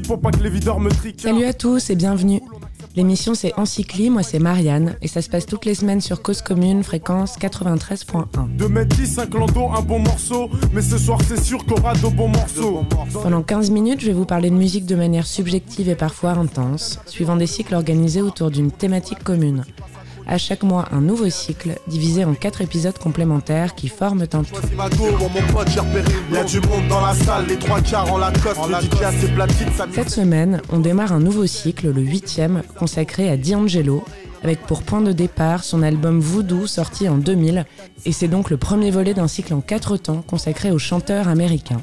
Pour pas que les videurs me triquent. Salut à tous et bienvenue. L'émission c'est Encycli, moi c'est Marianne et ça se passe toutes les semaines sur Cause Commune, fréquence 93.1. De mettre 10, un clando, un bon morceau, mais ce soir c'est sûr qu'on aura de bons morceaux. Pendant 15 minutes, je vais vous parler de musique de manière subjective et parfois intense, suivant des cycles organisés autour d'une thématique commune à chaque mois un nouveau cycle divisé en quatre épisodes complémentaires qui forment un tout. Cette semaine, on démarre un nouveau cycle, le huitième, consacré à D'Angelo, avec pour point de départ son album Voodoo sorti en 2000, et c'est donc le premier volet d'un cycle en quatre temps consacré au chanteur américain.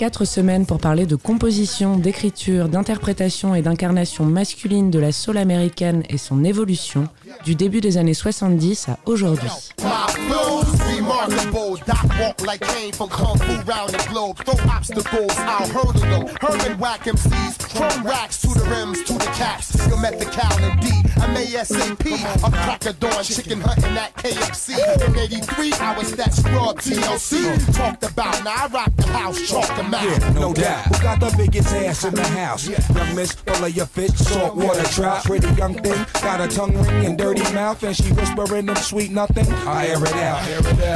Quatre semaines pour parler de composition, d'écriture, d'interprétation et d'incarnation masculine de la soul américaine et son évolution, du début des années 70 à aujourd'hui. Remarkable. Doc walk like Kane from Kung Fu round the globe. Throw obstacles, I'll hurdle them. Herman whack MCs, chrome racks to the rims, to the caps. You met the cow and D. I'm ASAP. I'm cracker dawn, chicken hunting at KFC. In 83, I was that scrub TLC. Talked about, now I rock the house, chalk the mouth. Yeah, no doubt. Who got the biggest ass in the house? Yeah. Young miss, full of your fish, salt water trout. Pretty young thing, got a tongue ring and dirty mouth, and she whispering them sweet nothing. I air it out,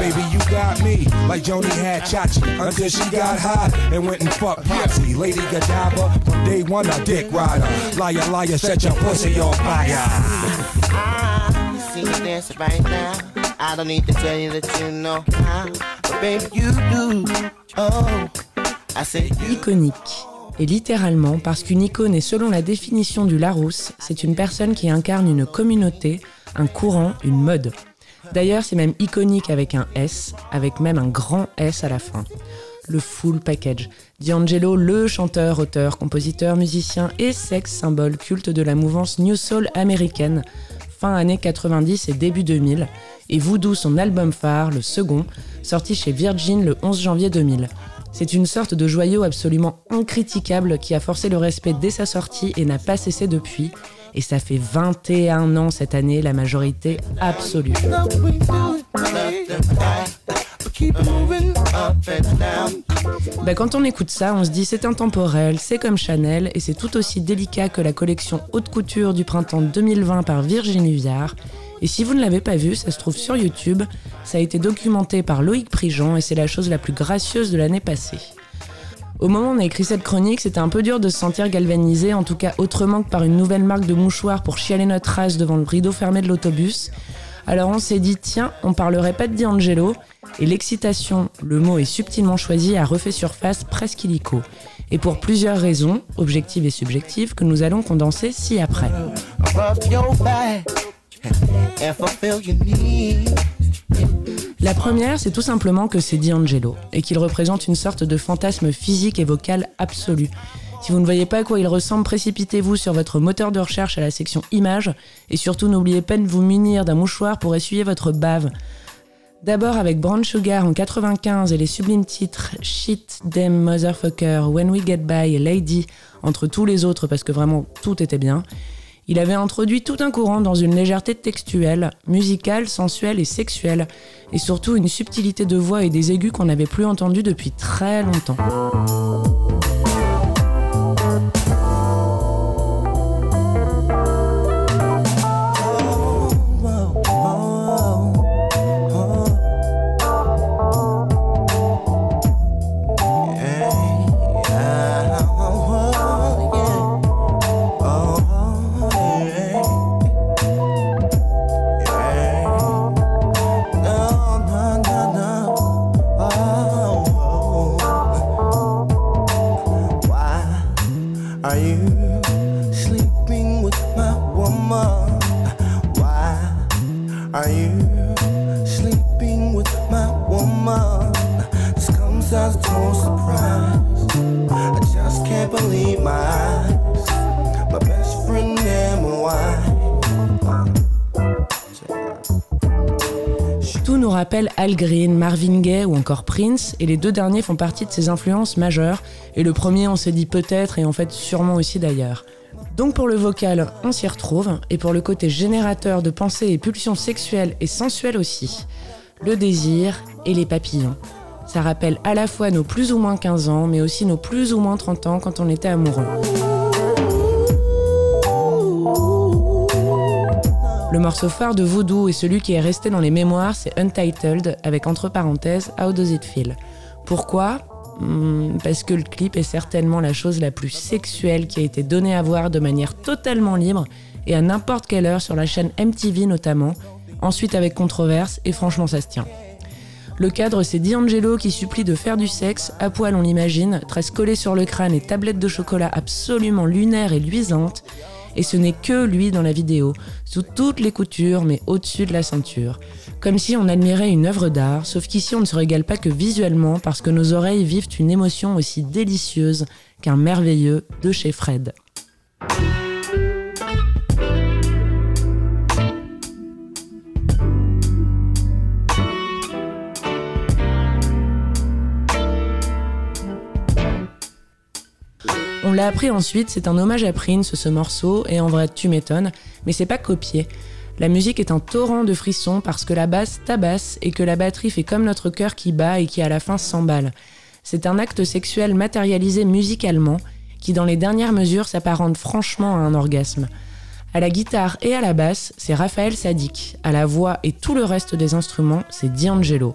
baby you got me like Joni had Chachi until she got hot and went and fucked Popsy. Lady Godiva from day one a dick rider. Liar, liar, set your pussy on fire. I see you dancing right now. I don't need to tell you that you know how, but baby you do. Oh, I said iconique. Et littéralement, parce qu'une icône est selon la définition du Larousse, c'est une personne qui incarne une communauté, un courant, une mode. D'ailleurs, c'est même iconique avec un S, avec même un grand S à la fin. Le full package. D'Angelo, le chanteur, auteur, compositeur, musicien et sexe symbole culte de la mouvance New Soul américaine, fin années 90 et début 2000, et Voodoo, son album phare, le second, sorti chez Virgin le 11 janvier 2000. C'est une sorte de joyau absolument incritiquable qui a forcé le respect dès sa sortie et n'a pas cessé depuis, et ça fait 21 ans cette année, la majorité absolue. Bah quand on écoute ça, on se dit c'est intemporel, c'est comme Chanel et c'est tout aussi délicat que la collection haute couture du printemps 2020 par Virginie Viard. Et si vous ne l'avez pas vu, ça se trouve sur YouTube. Ça a été documenté par Loïc Prigent et c'est la chose la plus gracieuse de l'année passée. Au moment où on a écrit cette chronique, c'était un peu dur de se sentir galvanisé, en tout cas autrement que par une nouvelle marque de mouchoirs pour chialer notre race devant le rideau fermé de l'autobus. Alors on s'est dit, tiens, on parlerait pas de D'Angelo, et l'excitation, le mot est subtilement choisi, a refait surface presque illico. Et pour plusieurs raisons, objectives et subjectives, que nous allons condenser ci-après. La première, c'est tout simplement que c'est D'Angelo et qu'il représente une sorte de fantasme physique et vocal absolu. Si vous ne voyez pas à quoi il ressemble, précipitez-vous sur votre moteur de recherche à la section images et surtout n'oubliez pas de vous munir d'un mouchoir pour essuyer votre bave. D'abord avec Brown Sugar en 95 et les sublimes titres Shit, Them, Motherfucker, When We Get By Lady, entre tous les autres parce que vraiment tout était bien. Il avait introduit tout un courant dans une légèreté textuelle, musicale, sensuelle et sexuelle, et surtout une subtilité de voix et des aigus qu'on n'avait plus entendus depuis très longtemps. Rappelle Al Green, Marvin Gaye ou encore Prince, et les deux derniers font partie de ses influences majeures, et le premier on s'est dit peut-être, et en fait sûrement aussi d'ailleurs. Donc pour le vocal, on s'y retrouve, et pour le côté générateur de pensées et pulsions sexuelles et sensuelles aussi, le désir et les papillons. Ça rappelle à la fois nos plus ou moins 15 ans, mais aussi nos plus ou moins 30 ans quand on était amoureux. Le morceau phare de Voodoo et celui qui est resté dans les mémoires, c'est Untitled, avec entre parenthèses How Does It Feel. Pourquoi? Hmm, Parce que le clip est certainement la chose la plus sexuelle qui a été donnée à voir de manière totalement libre et à n'importe quelle heure sur la chaîne MTV notamment, ensuite avec controverse, et franchement ça se tient. Le cadre, c'est D'Angelo qui supplie de faire du sexe, à poil on l'imagine, tresse collée sur le crâne et tablette de chocolat absolument lunaire et luisante, et ce n'est que lui dans la vidéo, sous toutes les coutures mais au-dessus de la ceinture. Comme si on admirait une œuvre d'art, sauf qu'ici on ne se régale pas que visuellement parce que nos oreilles vivent une émotion aussi délicieuse qu'un merveilleux de chez Fred. L'a appris ensuite, c'est un hommage à Prince ce morceau, et en vrai tu m'étonnes, mais c'est pas copié. La musique est un torrent de frissons parce que la basse tabasse et que la batterie fait comme notre cœur qui bat et qui à la fin s'emballe. C'est un acte sexuel matérialisé musicalement qui dans les dernières mesures s'apparente franchement à un orgasme. À la guitare et à la basse, c'est Raphaël Sadik. À la voix et tout le reste des instruments, c'est D'Angelo.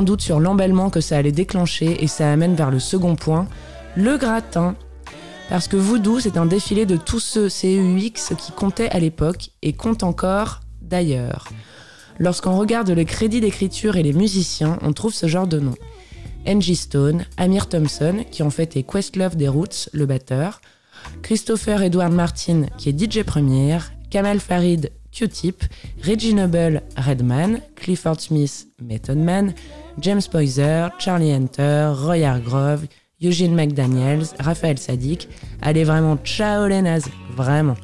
doute sur l'emballement que ça allait déclencher et ça amène vers le second point, le gratin. Parce que Voodoo, c'est un défilé de tous ceux CEUX qui comptaient à l'époque et comptent encore d'ailleurs. Lorsqu'on regarde le crédit d'écriture et les musiciens, on trouve ce genre de noms. Angie Stone, Amir Thompson, qui en fait est Questlove des Roots, le batteur, Christopher Edward Martin, qui est DJ première, Kamal Farid, Q-Tip, Reggie Noble, Redman, Clifford Smith, Method Man, James Poyser, Charlie Hunter, Roy Hargrove, Eugene McDaniels, Raphaël Sadik. Allez vraiment, ciao les nazes, vraiment.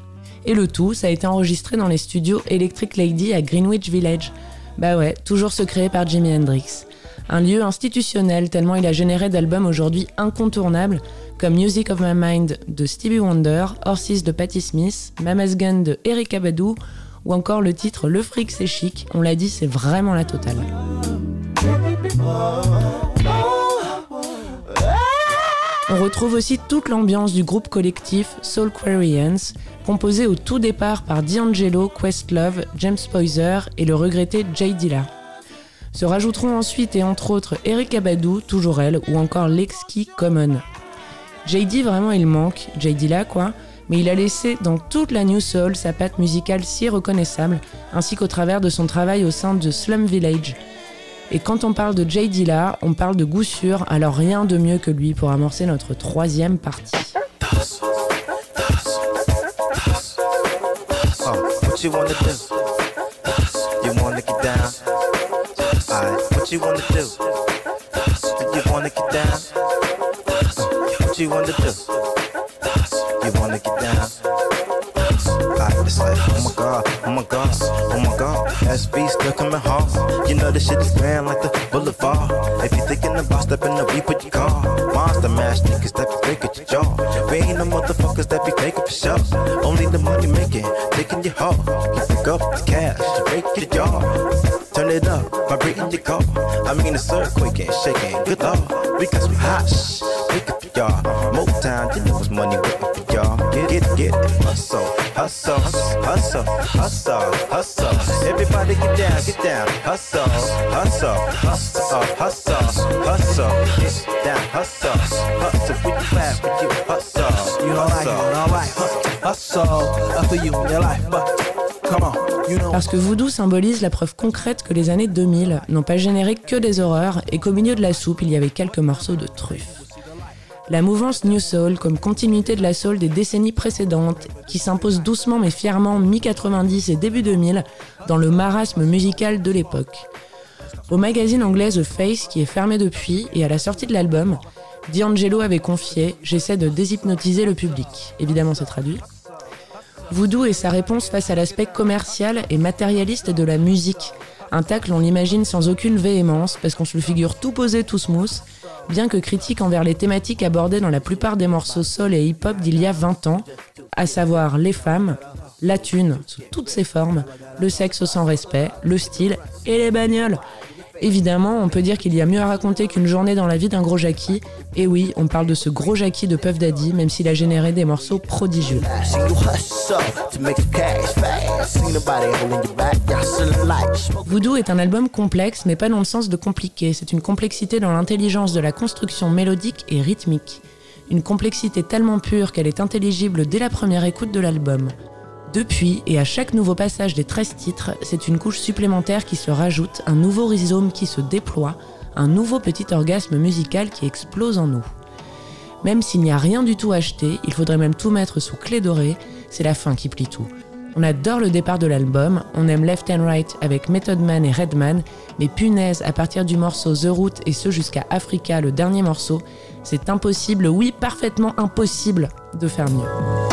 Et le tout, ça a été enregistré dans les studios Electric Lady à Greenwich Village. Bah ouais, toujours secret par Jimi Hendrix. Un lieu institutionnel tellement il a généré d'albums aujourd'hui incontournables comme Music of My Mind de Stevie Wonder, Horses de Patti Smith, Mama's Gun de Erika Badu ou encore le titre Le fric c'est chic, on l'a dit, c'est vraiment la totale. On retrouve aussi toute l'ambiance du groupe collectif Soul Quarians, composé au tout départ par D'Angelo, Questlove, James Poyser et le regretté Jay Dilla. Se rajouteront ensuite et entre autres Eric Abadou, toujours elle, ou encore Lexki Common. JD vraiment il manque, Jay Dilla quoi, mais il a laissé dans toute la New Soul sa patte musicale si reconnaissable, ainsi qu'au travers de son travail au sein de Slum Village. Et quand on parle de Jay Dilla, on parle de goût sûr, alors rien de mieux que lui pour amorcer notre troisième partie. down? My god, oh my god. SB still coming hard. You know this shit is grand like the boulevard. If you thinking about stepping up, we put your car. Monster mash niggas that be at your jaw. We ain't no motherfuckers that be faking for sure. Only the money making, taking your heart. You pick up the cash, you break your jaw. Turn it up, vibrating your car. I mean, it's earthquaking, shaking. Good lord, because we hot. Shh, pick up your y'all. Motown, you know it's money waiting for y'all. Get, get it, get it. Hustle, hustle, hustle, hustle, hustle. Everybody get down, get down. Hustle, hustle, hustle, hustle, hustle. Get down, hustle, hustle. We clap with you, hustle. You know, like, you know, like, hustle. After you in your life, but come on. Parce que Voodoo symbolise la preuve concrète que les années 2000 n'ont pas généré que des horreurs et qu'au milieu de la soupe, il y avait quelques morceaux de truffes. La mouvance New Soul, comme continuité de la soul des décennies précédentes, qui s'impose doucement mais fièrement mi-90 et début 2000 dans le marasme musical de l'époque. Au magazine anglais The Face, qui est fermé depuis, et à la sortie de l'album, D'Angelo avait confié J'essaie de déshypnotiser le public. Évidemment, c'est traduit. Voodoo est sa réponse face à l'aspect commercial et matérialiste de la musique. Un tacle, on l'imagine sans aucune véhémence, parce qu'on se le figure tout posé, tout smooth, bien que critique envers les thématiques abordées dans la plupart des morceaux soul et hip-hop d'il y a 20 ans, à savoir les femmes, la thune sous toutes ses formes, le sexe sans respect, le style et les bagnoles. Évidemment, on peut dire qu'il y a mieux à raconter qu'une journée dans la vie d'un gros Jackie. Et oui, on parle de ce gros Jackie de Puff Daddy, même s'il a généré des morceaux prodigieux. Voodoo est un album complexe, mais pas dans le sens de compliqué. C'est une complexité dans l'intelligence de la construction mélodique et rythmique. Une complexité tellement pure qu'elle est intelligible dès la première écoute de l'album. Depuis, et à chaque nouveau passage des 13 titres, c'est une couche supplémentaire qui se rajoute, un nouveau rhizome qui se déploie, un nouveau petit orgasme musical qui explose en nous. Même s'il n'y a rien du tout acheté, il faudrait même tout mettre sous clé dorée, c'est la fin qui plie tout. On adore le départ de l'album, on aime Left and Right avec Method Man et Redman, mais punaise, à partir du morceau The Route et ce jusqu'à Africa, le dernier morceau, c'est impossible, oui, parfaitement impossible de faire mieux.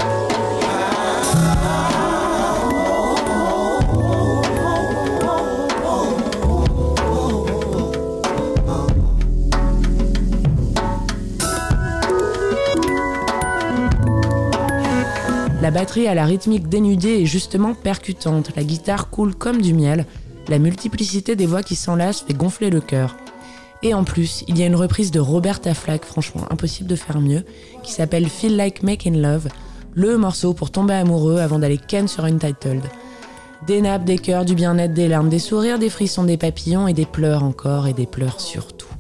Batterie à la rythmique dénudée est justement percutante, la guitare coule comme du miel, la multiplicité des voix qui s'enlacent fait gonfler le cœur. Et en plus, il y a une reprise de Roberta Flack, franchement impossible de faire mieux, qui s'appelle Feel Like Making Love, le morceau pour tomber amoureux avant d'aller ken sur Untitled. Des nappes, des cœurs, du bien-être, des larmes, des sourires, des frissons, des papillons et des pleurs encore et des pleurs surtout.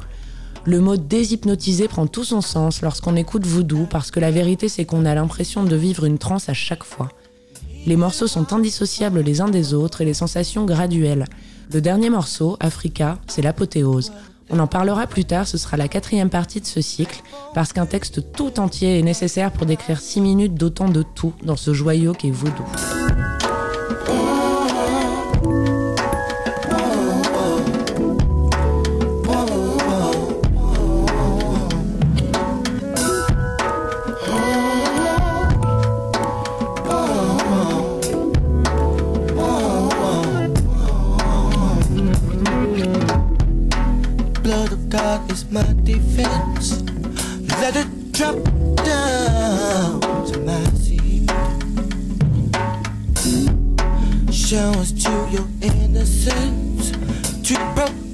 Le mot déshypnotisé prend tout son sens lorsqu'on écoute Voodoo parce que la vérité c'est qu'on a l'impression de vivre une transe à chaque fois. Les morceaux sont indissociables les uns des autres et les sensations graduelles. Le dernier morceau, Africa, c'est l'apothéose. On en parlera plus tard, ce sera la quatrième partie de ce cycle, parce qu'un texte tout entier est nécessaire pour décrire six minutes d'autant de tout dans ce joyau qu'est Voodoo. defense. Let it drop down to my seat. Show us to your innocence to protect.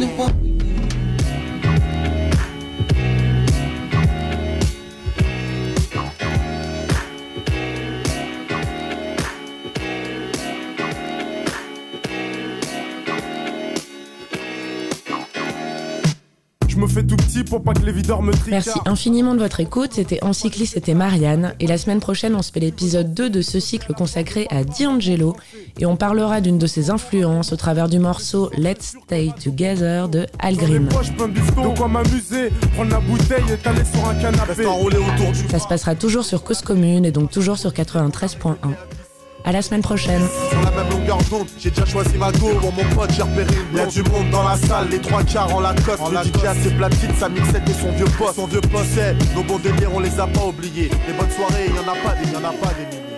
running Merci infiniment de votre écoute. C'était Encycli, c'était Marianne. Et la semaine prochaine, on se fait l'épisode 2 de ce cycle consacré à D'Angelo. Et on parlera d'une de ses influences au travers du morceau Let's Stay Together de Al Green. Ça se passera toujours sur Cause Commune et donc toujours sur 93.1. À la semaine prochaine. Sur la même longueur d'onde, j'ai déjà choisi ma go. Bon, mon pote, j'ai repéré une Y'a du monde dans la salle, les trois quarts en Lacoste. En le DJ a ses platines, sa mixette et son vieux poste. Son vieux poste, nos bons délires, on les a pas oubliés. Les bonnes soirées, y'en a pas des, y'en a pas des milliers.